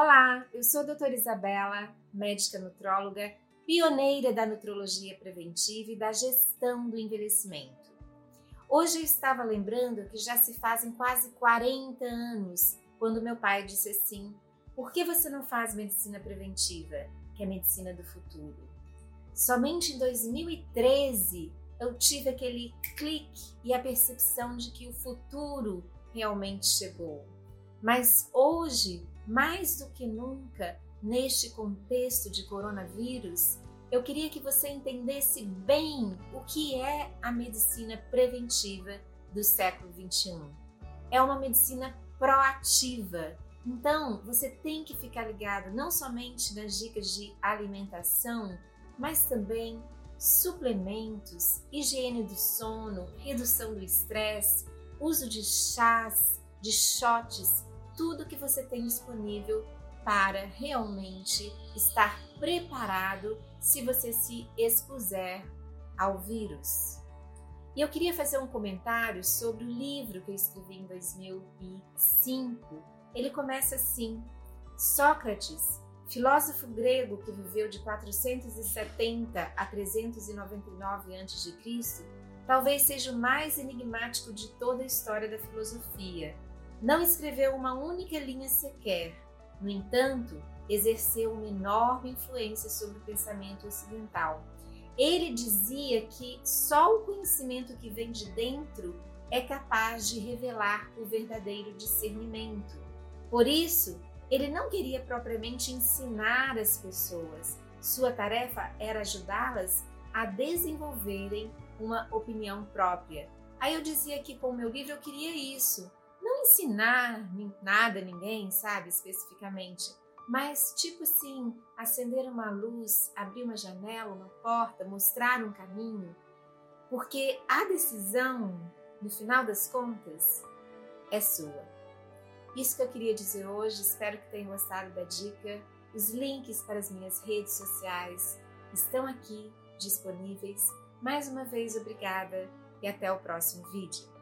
Olá, eu sou a doutora Isabela, médica nutróloga, pioneira da nutrologia preventiva e da gestão do envelhecimento. Hoje eu estava lembrando que já se fazem quase 40 anos quando meu pai disse assim: por que você não faz medicina preventiva, que é a medicina do futuro? Somente em 2013 eu tive aquele clique e a percepção de que o futuro realmente chegou. Mas hoje, mais do que nunca, neste contexto de coronavírus, eu queria que você entendesse bem o que é a medicina preventiva do século 21. É uma medicina proativa. Então, você tem que ficar ligado não somente nas dicas de alimentação, mas também suplementos, higiene do sono, redução do estresse, uso de chás, de shots, tudo que você tem disponível para realmente estar preparado se você se expuser ao vírus. E eu queria fazer um comentário sobre o livro que eu escrevi em 2005. Ele começa assim: Sócrates filósofo grego que viveu de 470 a 399 a.C., talvez seja o mais enigmático de toda a história da filosofia. Não escreveu uma única linha sequer. No entanto, exerceu uma enorme influência sobre o pensamento ocidental. Ele dizia que só o conhecimento que vem de dentro é capaz de revelar o verdadeiro discernimento. Por isso, ele não queria propriamente ensinar as pessoas. Sua tarefa era ajudá-las a desenvolverem uma opinião própria. Aí eu dizia que com o meu livro eu queria isso. Ensinar nada a ninguém, sabe, especificamente, mas tipo assim, acender uma luz, abrir uma janela, uma porta, mostrar um caminho. Porque a decisão, no final das contas, é sua. Isso que eu queria dizer hoje, espero que tenham gostado da dica. Os links para as minhas redes sociais estão aqui disponíveis. Mais uma vez, obrigada e até o próximo vídeo.